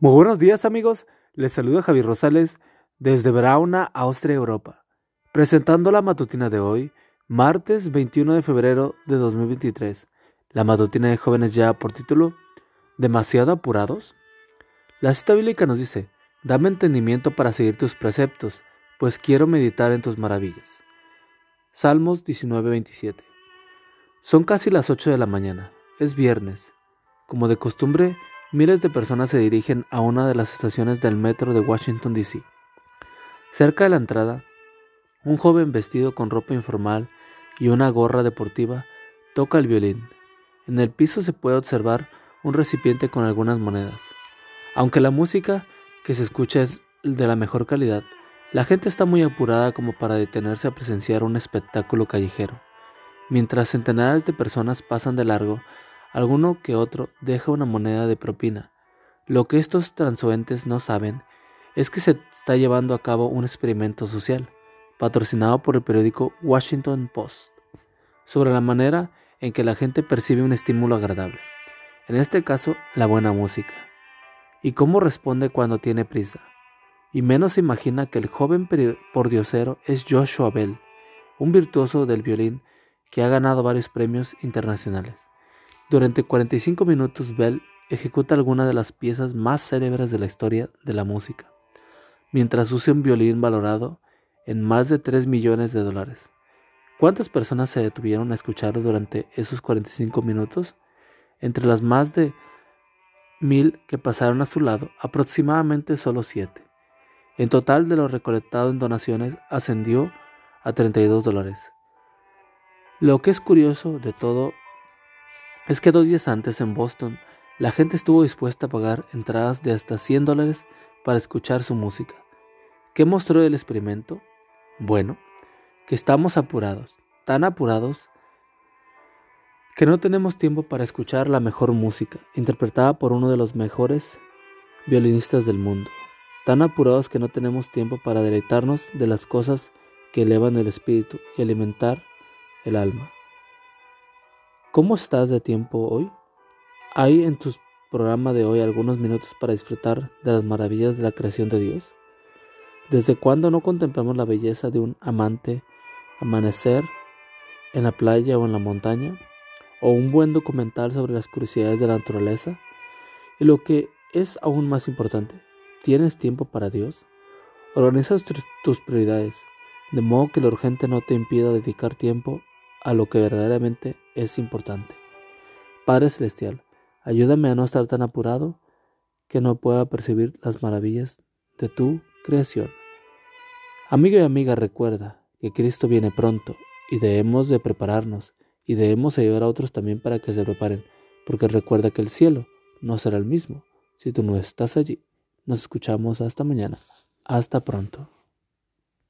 Muy buenos días amigos, les saluda Javier Rosales desde Brauna, Austria, Europa, presentando la matutina de hoy, martes 21 de febrero de 2023. La matutina de jóvenes ya por título ¿Demasiado apurados? La cita bíblica nos dice, dame entendimiento para seguir tus preceptos, pues quiero meditar en tus maravillas. Salmos 19:27. Son casi las 8 de la mañana, es viernes. Como de costumbre, miles de personas se dirigen a una de las estaciones del metro de Washington, D.C. Cerca de la entrada, un joven vestido con ropa informal y una gorra deportiva toca el violín. En el piso se puede observar un recipiente con algunas monedas. Aunque la música que se escucha es de la mejor calidad, la gente está muy apurada como para detenerse a presenciar un espectáculo callejero. Mientras centenares de personas pasan de largo, alguno que otro deja una moneda de propina. Lo que estos transuentes no saben es que se está llevando a cabo un experimento social, patrocinado por el periódico Washington Post, sobre la manera en que la gente percibe un estímulo agradable, en este caso la buena música, y cómo responde cuando tiene prisa. Y menos se imagina que el joven pordiosero es Joshua Bell, un virtuoso del violín que ha ganado varios premios internacionales. Durante 45 minutos Bell ejecuta algunas de las piezas más célebres de la historia de la música, mientras usa un violín valorado en más de 3 millones de dólares. ¿Cuántas personas se detuvieron a escucharlo durante esos 45 minutos? Entre las más de mil que pasaron a su lado, aproximadamente solo siete. En total de lo recolectado en donaciones ascendió a 32 dólares. Lo que es curioso de todo es que dos días antes en Boston, la gente estuvo dispuesta a pagar entradas de hasta 100 dólares para escuchar su música. ¿Qué mostró el experimento? Bueno, que estamos apurados, tan apurados que no tenemos tiempo para escuchar la mejor música, interpretada por uno de los mejores violinistas del mundo. Tan apurados que no tenemos tiempo para deleitarnos de las cosas que elevan el espíritu y alimentar el alma. ¿Cómo estás de tiempo hoy? ¿Hay en tu programa de hoy algunos minutos para disfrutar de las maravillas de la creación de Dios? ¿Desde cuándo no contemplamos la belleza de un amante amanecer en la playa o en la montaña? ¿O un buen documental sobre las curiosidades de la naturaleza? Y lo que es aún más importante, ¿tienes tiempo para Dios? Organiza tus prioridades, de modo que lo urgente no te impida dedicar tiempo a lo que verdaderamente es importante. Padre Celestial, ayúdame a no estar tan apurado que no pueda percibir las maravillas de tu creación. Amigo y amiga, recuerda que Cristo viene pronto y debemos de prepararnos y debemos ayudar a otros también para que se preparen, porque recuerda que el cielo no será el mismo si tú no estás allí. Nos escuchamos hasta mañana. Hasta pronto.